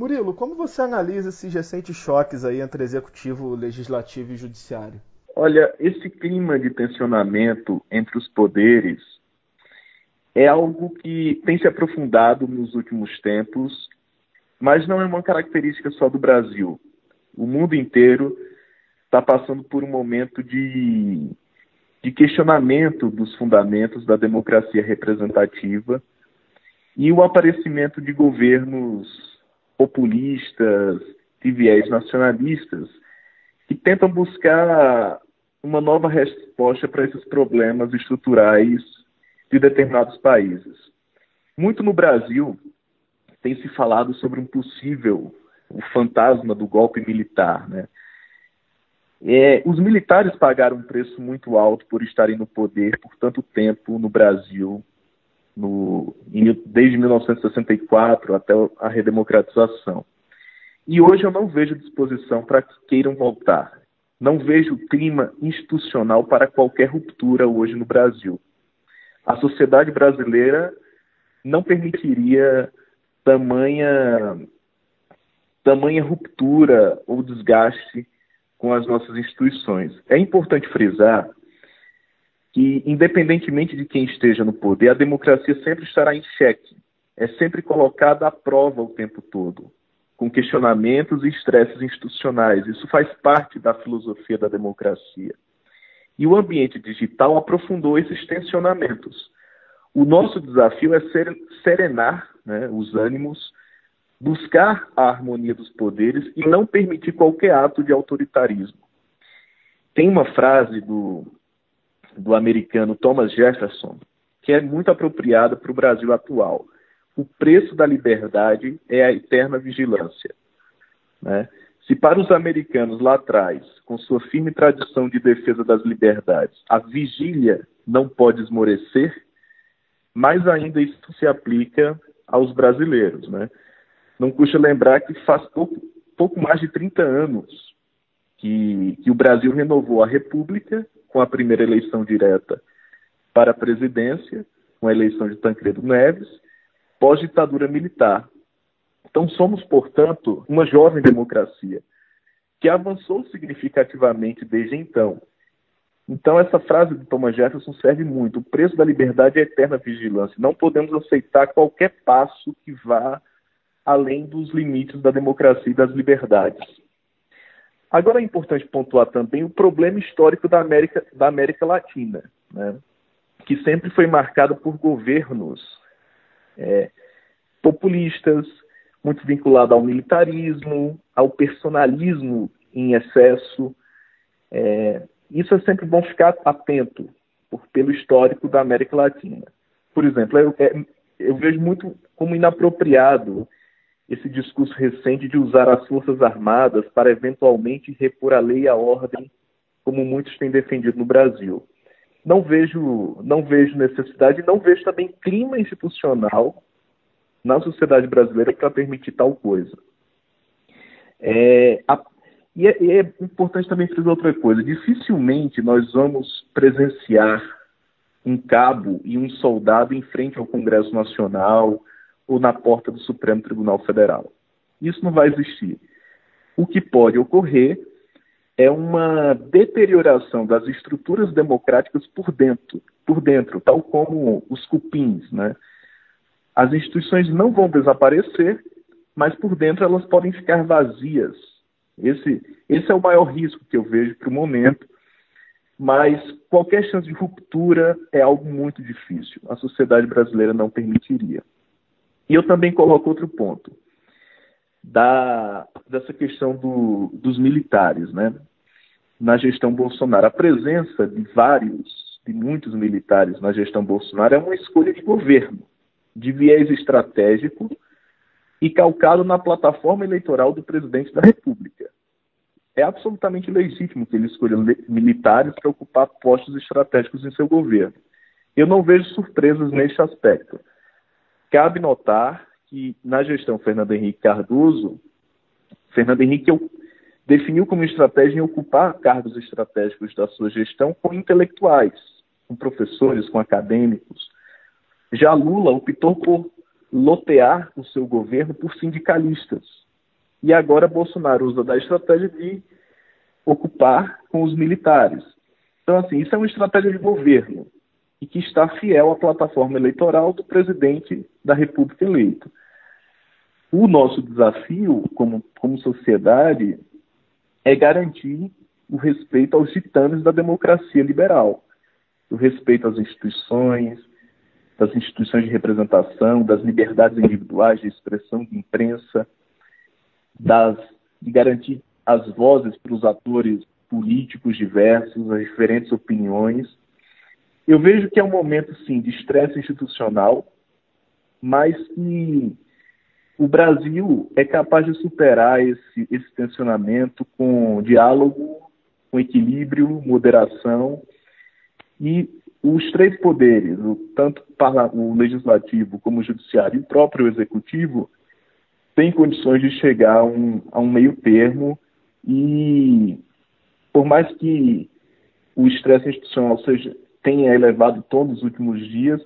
Murilo, como você analisa esses recentes choques aí entre executivo, legislativo e judiciário? Olha, esse clima de tensionamento entre os poderes é algo que tem se aprofundado nos últimos tempos, mas não é uma característica só do Brasil. O mundo inteiro está passando por um momento de, de questionamento dos fundamentos da democracia representativa e o aparecimento de governos populistas, de viés nacionalistas, que tentam buscar uma nova resposta para esses problemas estruturais de determinados países. Muito no Brasil tem se falado sobre um possível o fantasma do golpe militar, né? É, os militares pagaram um preço muito alto por estarem no poder por tanto tempo no Brasil, no, desde 1964 até a redemocratização. E hoje eu não vejo disposição para que queiram voltar. Não vejo clima institucional para qualquer ruptura hoje no Brasil. A sociedade brasileira não permitiria tamanha, tamanha ruptura ou desgaste com as nossas instituições. É importante frisar que, independentemente de quem esteja no poder, a democracia sempre estará em xeque, é sempre colocada à prova o tempo todo, com questionamentos e estresses institucionais. Isso faz parte da filosofia da democracia. E o ambiente digital aprofundou esses tensionamentos. O nosso desafio é ser, serenar né, os ânimos buscar a harmonia dos poderes e não permitir qualquer ato de autoritarismo. Tem uma frase do, do americano Thomas Jefferson que é muito apropriada para o Brasil atual. O preço da liberdade é a eterna vigilância. Né? Se para os americanos lá atrás, com sua firme tradição de defesa das liberdades, a vigília não pode esmorecer, mais ainda isso se aplica aos brasileiros. Né? Não custa lembrar que faz pouco, pouco mais de 30 anos que, que o Brasil renovou a República com a primeira eleição direta para a presidência, com a eleição de Tancredo Neves, pós-ditadura militar. Então, somos, portanto, uma jovem democracia que avançou significativamente desde então. Então, essa frase de Thomas Jefferson serve muito. O preço da liberdade é a eterna vigilância. Não podemos aceitar qualquer passo que vá além dos limites da democracia e das liberdades. Agora é importante pontuar também o problema histórico da América, da América Latina, né? que sempre foi marcado por governos é, populistas, muito vinculado ao militarismo, ao personalismo em excesso. É, isso é sempre bom ficar atento por, pelo histórico da América Latina. Por exemplo, eu, é, eu vejo muito como inapropriado esse discurso recente de usar as Forças Armadas para eventualmente repor a lei e a ordem, como muitos têm defendido no Brasil. Não vejo, não vejo necessidade, não vejo também clima institucional na sociedade brasileira para permitir tal coisa. É, a, e, é, é importante também frisar outra coisa: dificilmente nós vamos presenciar um cabo e um soldado em frente ao Congresso Nacional ou na porta do Supremo Tribunal Federal. Isso não vai existir. O que pode ocorrer é uma deterioração das estruturas democráticas por dentro, por dentro, tal como os cupins, né? As instituições não vão desaparecer, mas por dentro elas podem ficar vazias. Esse, esse é o maior risco que eu vejo para o momento. Mas qualquer chance de ruptura é algo muito difícil. A sociedade brasileira não permitiria. E eu também coloco outro ponto, da, dessa questão do, dos militares, né? Na gestão Bolsonaro. A presença de vários, de muitos militares na gestão Bolsonaro é uma escolha de governo, de viés estratégico e calcado na plataforma eleitoral do presidente da República. É absolutamente legítimo que ele escolha militares para ocupar postos estratégicos em seu governo. Eu não vejo surpresas neste aspecto. Cabe notar que na gestão Fernando Henrique Cardoso, Fernando Henrique definiu como estratégia em ocupar cargos estratégicos da sua gestão com intelectuais, com professores, com acadêmicos. Já Lula optou por lotear o seu governo por sindicalistas, E agora Bolsonaro usa da estratégia de ocupar com os militares. Então, assim, isso é uma estratégia de governo e que está fiel à plataforma eleitoral do presidente da República eleito. O nosso desafio como, como sociedade é garantir o respeito aos titanes da democracia liberal, o respeito às instituições, das instituições de representação, das liberdades individuais de expressão de imprensa, das, de garantir as vozes para os atores políticos diversos, as diferentes opiniões. Eu vejo que é um momento, sim, de estresse institucional, mas que o Brasil é capaz de superar esse, esse tensionamento com diálogo, com equilíbrio, moderação. E os três poderes, tanto o legislativo como o judiciário e o próprio executivo, têm condições de chegar a um, a um meio termo. E por mais que o estresse institucional seja, tenha elevado todos os últimos dias,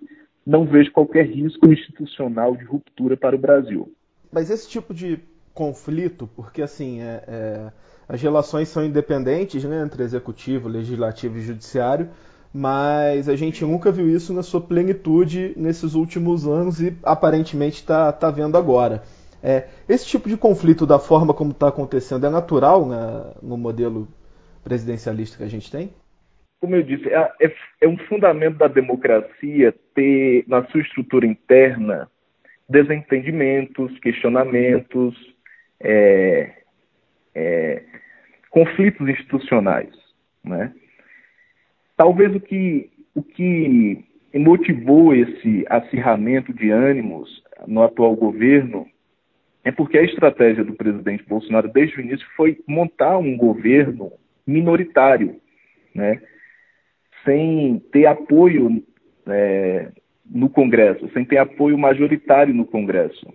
não vejo qualquer risco institucional de ruptura para o Brasil. Mas esse tipo de conflito, porque assim, é, é, as relações são independentes né, entre executivo, legislativo e judiciário, mas a gente nunca viu isso na sua plenitude nesses últimos anos e aparentemente está tá vendo agora. É, esse tipo de conflito, da forma como está acontecendo, é natural né, no modelo presidencialista que a gente tem? Como eu disse, é, é, é um fundamento da democracia ter na sua estrutura interna desentendimentos, questionamentos, é, é, conflitos institucionais. Né? Talvez o que, o que motivou esse acirramento de ânimos no atual governo é porque a estratégia do presidente Bolsonaro desde o início foi montar um governo minoritário, né? Sem ter apoio é, no Congresso, sem ter apoio majoritário no Congresso.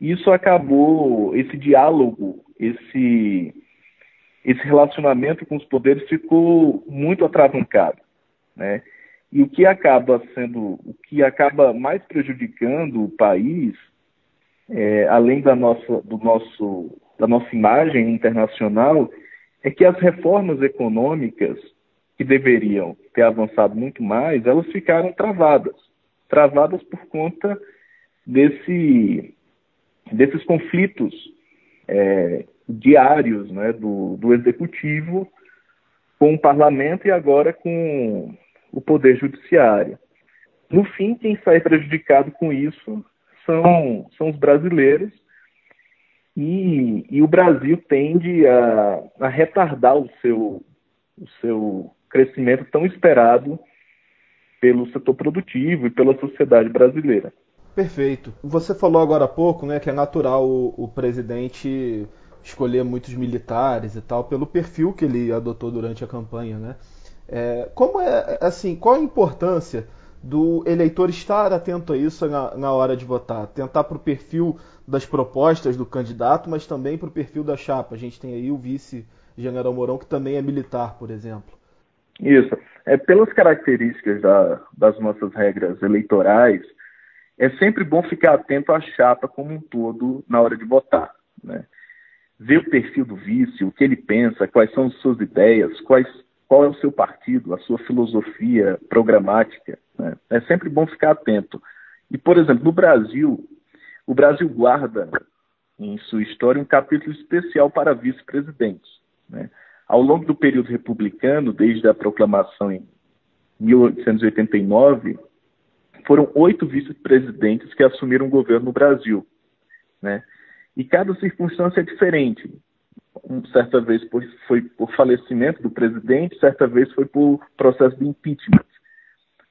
Isso acabou, esse diálogo, esse, esse relacionamento com os poderes ficou muito atravancado, né? E o que acaba sendo, o que acaba mais prejudicando o país é, além da nossa, do nosso, da nossa imagem internacional, é que as reformas econômicas que deveriam ter avançado muito mais, elas ficaram travadas. Travadas por conta desse, desses conflitos é, diários né, do, do executivo com o parlamento e agora com o poder judiciário. No fim, quem sai prejudicado com isso são, são os brasileiros e, e o Brasil tende a, a retardar o seu, o seu crescimento tão esperado pelo setor produtivo e pela sociedade brasileira. Perfeito. Você falou agora há pouco né, que é natural o, o presidente escolher muitos militares e tal pelo perfil que ele adotou durante a campanha, né? É, como é assim? Qual a importância do eleitor estar atento a isso na, na hora de votar, tentar para o perfil das propostas do candidato, mas também para o perfil da chapa. A gente tem aí o vice-general Mourão, que também é militar, por exemplo. Isso. É, pelas características da, das nossas regras eleitorais, é sempre bom ficar atento à chapa como um todo na hora de votar. Né? Ver o perfil do vice, o que ele pensa, quais são as suas ideias, quais qual é o seu partido, a sua filosofia programática. Né? É sempre bom ficar atento. E, por exemplo, no Brasil, o Brasil guarda em sua história um capítulo especial para vice-presidentes. Né? Ao longo do período republicano, desde a proclamação em 1889, foram oito vice-presidentes que assumiram o governo no Brasil. Né? E cada circunstância é diferente certa vez foi por falecimento do presidente, certa vez foi por processo de impeachment.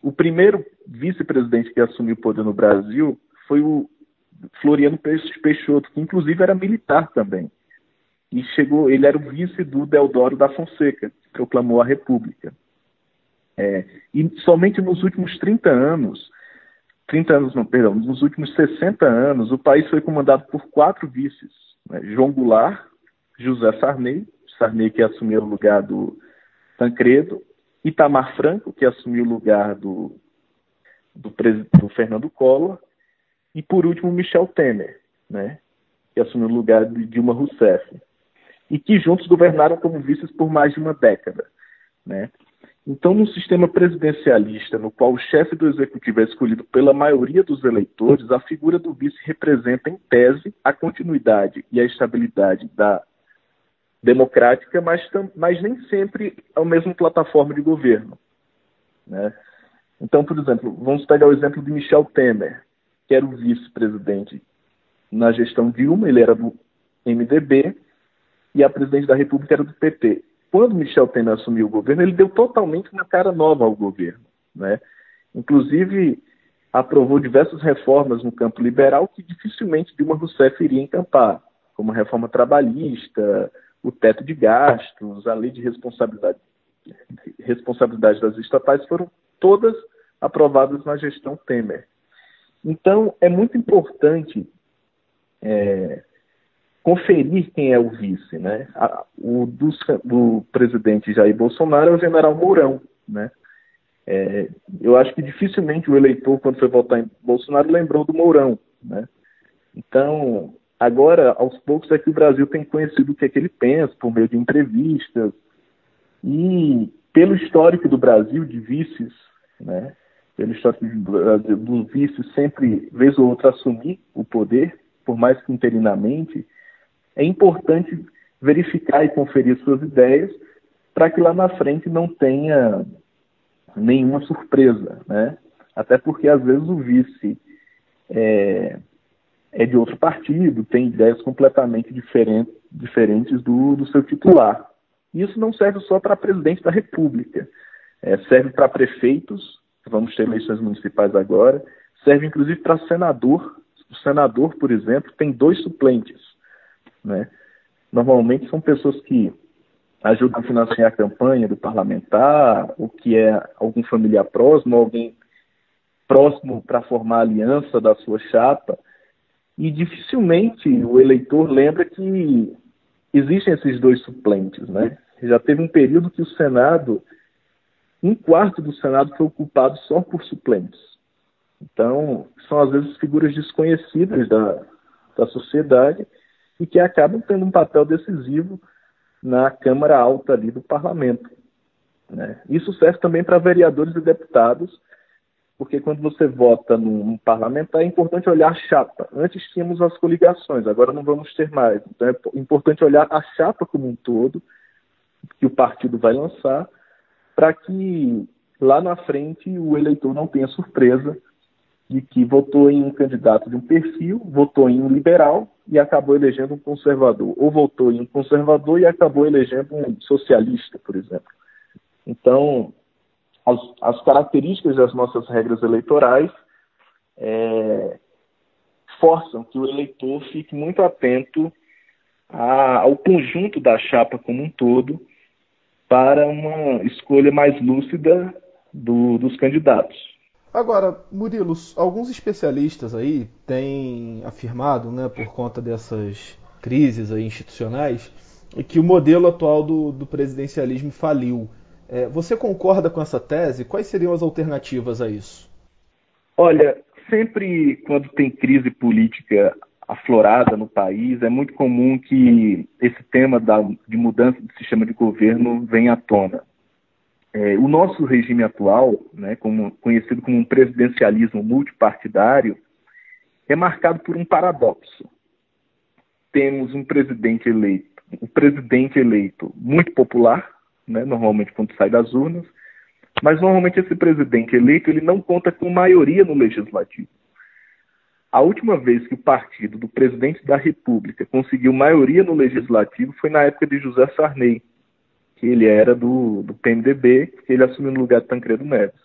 O primeiro vice-presidente que assumiu o poder no Brasil foi o Floriano Peixoto, que inclusive era militar também. E chegou, ele era o vice do Deodoro da Fonseca, que proclamou a República. É, e somente nos últimos 30 anos, 30 anos não, perdão, nos últimos 60 anos, o país foi comandado por quatro vices. Né? João Goulart, José Sarney, Sarney que assumiu o lugar do Tancredo, Itamar Franco, que assumiu o lugar do, do, do Fernando Collor, e por último Michel Temer, né? que assumiu o lugar de Dilma Rousseff, e que juntos governaram como vices por mais de uma década. Né? Então, no sistema presidencialista, no qual o chefe do executivo é escolhido pela maioria dos eleitores, a figura do vice representa, em tese, a continuidade e a estabilidade da democrática, mas, mas nem sempre a mesma plataforma de governo. Né? Então, por exemplo, vamos pegar o exemplo de Michel Temer, que era o vice-presidente na gestão Dilma, ele era do MDB, e a presidente da República era do PT. Quando Michel Temer assumiu o governo, ele deu totalmente uma cara nova ao governo. Né? Inclusive, aprovou diversas reformas no campo liberal que dificilmente Dilma Rousseff iria encampar, como a reforma trabalhista, o teto de gastos, a lei de responsabilidade, responsabilidade das estatais, foram todas aprovadas na gestão Temer. Então, é muito importante é, conferir quem é o vice, né? o do, do, presidente Jair Bolsonaro é o general Mourão, né? É, eu acho que dificilmente o eleitor, quando foi votar em Bolsonaro, lembrou do Mourão, né? Então, agora, aos poucos, é que o Brasil tem conhecido o que é que ele pensa, por meio de entrevistas, e pelo histórico do Brasil de vices, né? Pelo histórico do Brasil, do vice sempre, vez ou outra, assumir o poder, por mais que interinamente, é importante verificar e conferir suas ideias para que lá na frente não tenha nenhuma surpresa, né? Até porque às vezes o vice é, é de outro partido, tem ideias completamente diferentes, diferentes do, do seu titular. Isso não serve só para presidente da República, é, serve para prefeitos, vamos ter eleições municipais agora, serve inclusive para senador. O senador, por exemplo, tem dois suplentes. Né? Normalmente são pessoas que ajudam a financiar a campanha do parlamentar, ou que é algum familiar próximo, alguém próximo para formar aliança da sua chapa. E dificilmente o eleitor lembra que existem esses dois suplentes. Né? Já teve um período que o Senado, um quarto do Senado foi ocupado só por suplentes. Então, são às vezes figuras desconhecidas da, da sociedade e que acabam tendo um papel decisivo na Câmara Alta ali do Parlamento. Né? Isso serve também para vereadores e deputados, porque quando você vota num, parlamentar é importante olhar a chapa. Antes tínhamos as coligações, agora não vamos ter mais. Então é importante olhar a chapa como um todo, que o partido vai lançar, para que lá na frente o eleitor não tenha surpresa de que votou em um candidato de um perfil, votou em um liberal e acabou elegendo um conservador, ou votou em um conservador e acabou elegendo um socialista, por exemplo. Então, as, as características das nossas regras eleitorais é, forçam que o eleitor fique muito atento a, ao conjunto da chapa como um todo para uma escolha mais lúcida do, dos candidatos. Agora, Murilo, alguns especialistas aí têm afirmado, né, por conta dessas crises aí institucionais, que o modelo atual do, do presidencialismo faliu. É, você concorda com essa tese? Quais seriam as alternativas a isso? Olha, sempre quando tem crise política aflorada no país, é muito comum que esse tema da, de mudança de sistema de governo venha à tona. É, o nosso regime atual, né, como, conhecido como um presidencialismo multipartidário, é marcado por um paradoxo. Temos um presidente eleito, um presidente eleito muito popular, né, normalmente quando sai das urnas, mas normalmente esse presidente eleito ele não conta com maioria no legislativo. A última vez que o partido do presidente da República conseguiu maioria no legislativo foi na época de José Sarney, que ele era do, do PMDB, ele assumiu no lugar de Tancredo Neves.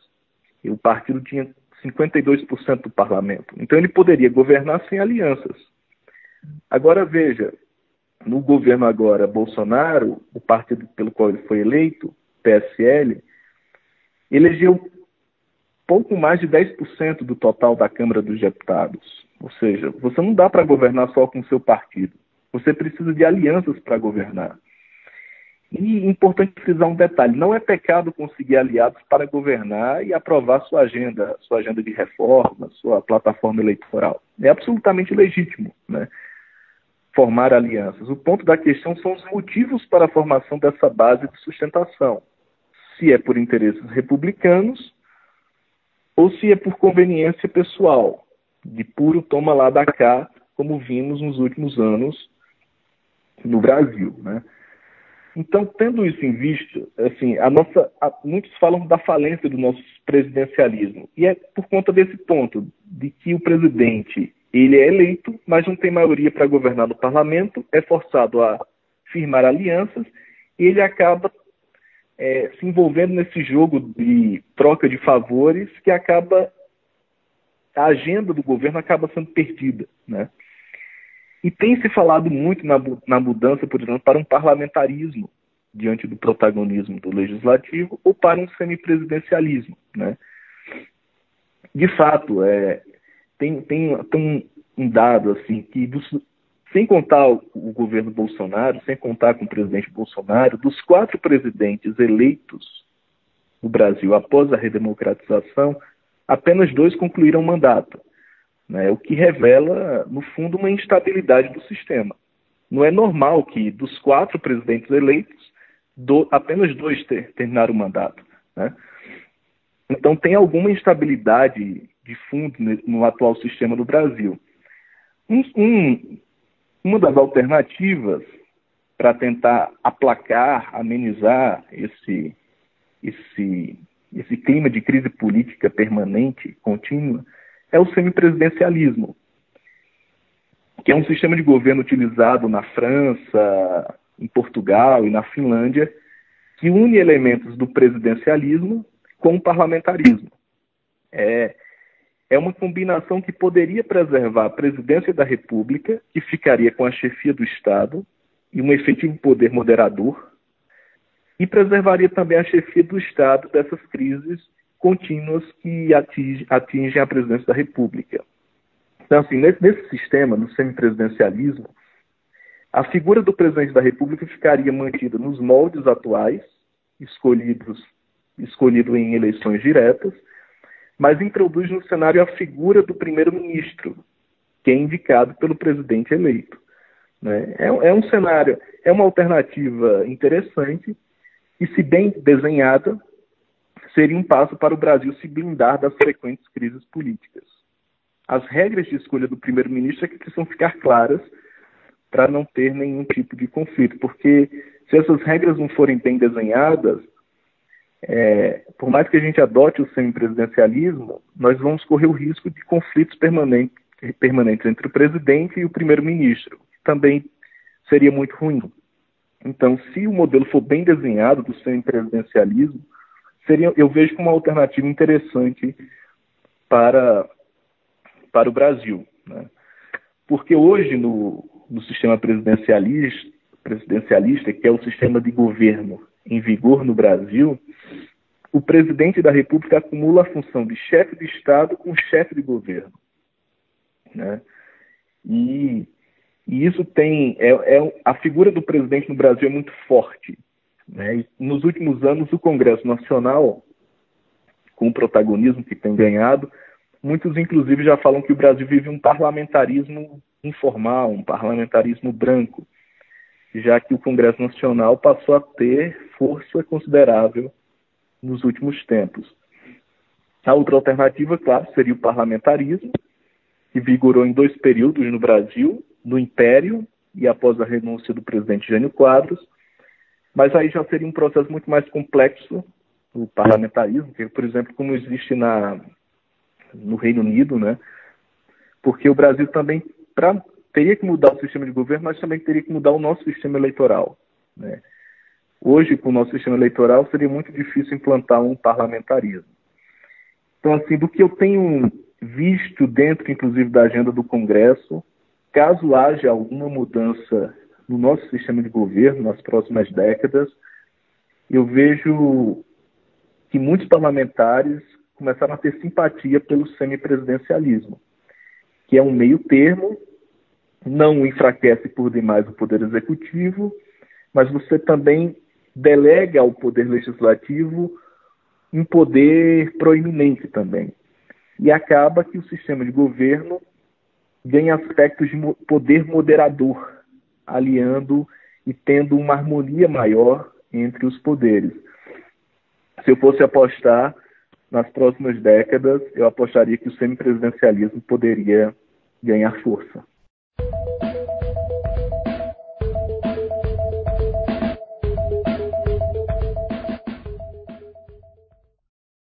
E o partido tinha 52% do parlamento. Então ele poderia governar sem alianças. Agora veja, no governo agora Bolsonaro, o partido pelo qual ele foi eleito, PSL, elegeu pouco mais de 10% do total da Câmara dos Deputados. Ou seja, você não dá para governar só com o seu partido. Você precisa de alianças para governar. E importante frisar um detalhe: não é pecado conseguir aliados para governar e aprovar sua agenda, sua agenda de reforma, sua plataforma eleitoral. É absolutamente legítimo, né? formar alianças. O ponto da questão são os motivos para a formação dessa base de sustentação. Se é por interesses republicanos ou se é por conveniência pessoal, de puro toma lá da cá, como vimos nos últimos anos no Brasil, né? Então, tendo isso em vista, assim, a nossa, a, muitos falam da falência do nosso presidencialismo e é por conta desse ponto de que o presidente ele é eleito, mas não tem maioria para governar no parlamento, é forçado a firmar alianças e ele acaba é, se envolvendo nesse jogo de troca de favores que acaba a agenda do governo acaba sendo perdida, né? E tem se falado muito na, na mudança, por exemplo, para um parlamentarismo diante do protagonismo do legislativo ou para um semipresidencialismo, né? De fato, é, tem, tem, tem um dado assim que dos, sem contar o, o, governo Bolsonaro, sem contar com o presidente Bolsonaro, dos quatro presidentes eleitos no Brasil após a redemocratização, apenas dois concluíram mandato né, o que revela, no fundo, uma instabilidade do sistema. Não é normal que dos quatro presidentes eleitos, do, apenas dois ter, terminaram o mandato. Né? Então, tem alguma instabilidade de fundo no atual sistema do Brasil. Um, um, uma das alternativas para tentar aplacar, amenizar esse, esse, esse clima de crise política permanente, contínua, é o semipresidencialismo, que é um sistema de governo utilizado na França, em Portugal e na Finlândia, que une elementos do presidencialismo com o parlamentarismo. É, é uma combinação que poderia preservar a presidência da República, que ficaria com a chefia do Estado e um efetivo poder moderador, e preservaria também a chefia do Estado dessas crises contínuas que atinge, atingem a presidência da República. Então, assim, nesse, nesse sistema, no semipresidencialismo, a figura do presidente da República ficaria mantida nos moldes atuais, escolhidos escolhido em eleições diretas, mas introduz no cenário a figura do primeiro-ministro, que é indicado pelo presidente eleito. Né? É, é, um cenário, é uma alternativa interessante e, se bem desenhada, seria um passo para o Brasil se blindar das frequentes crises políticas. As regras de escolha do primeiro-ministro é que precisam ficar claras para não ter nenhum tipo de conflito, porque se essas regras não forem bem desenhadas, é, por mais que a gente adote o semipresidencialismo, nós vamos correr o risco de conflitos permanentes, permanentes entre o presidente e o primeiro-ministro, que também seria muito ruim. Então, se o modelo for bem desenhado do semipresidencialismo, seria, eu vejo como uma alternativa interessante para, para o Brasil. Né? Porque hoje, no, no sistema presidencialista, presidencialista, que é o sistema de governo em vigor no Brasil, o presidente da República acumula a função de chefe de Estado com chefe de governo. Né? E, e isso tem. É, é, a figura do presidente no Brasil é muito forte. Né? nos últimos anos, o Congresso Nacional, com o protagonismo que tem ganhado, muitos inclusive já falam que o Brasil vive um parlamentarismo informal, um parlamentarismo branco, já que o Congresso Nacional passou a ter força considerável nos últimos tempos. A outra alternativa, claro, seria o parlamentarismo, que vigorou em dois períodos no Brasil, no Império e após a renúncia do presidente Jânio Quadros, mas aí já seria um processo muito mais complexo, o parlamentarismo, que, por exemplo, como existe na, no Reino Unido, né? Porque o Brasil também pra, teria que mudar o sistema de governo, mas também teria que mudar o nosso sistema eleitoral. Né? Hoje, com o nosso sistema eleitoral, seria muito difícil implantar um parlamentarismo. Então, assim, do que eu tenho visto dentro, inclusive, da agenda do Congresso, caso haja alguma mudança no nosso sistema de governo nas próximas décadas, eu vejo que muitos parlamentares começaram a ter simpatia pelo semipresidencialismo, que é um meio termo, não enfraquece por demais o poder executivo, mas você também delega ao poder legislativo um poder proeminente também. E acaba que o sistema de governo ganha aspectos de poder moderador aliando e tendo uma harmonia maior entre os poderes. Se eu fosse apostar nas próximas décadas, eu apostaria que o semipresidencialismo poderia ganhar força.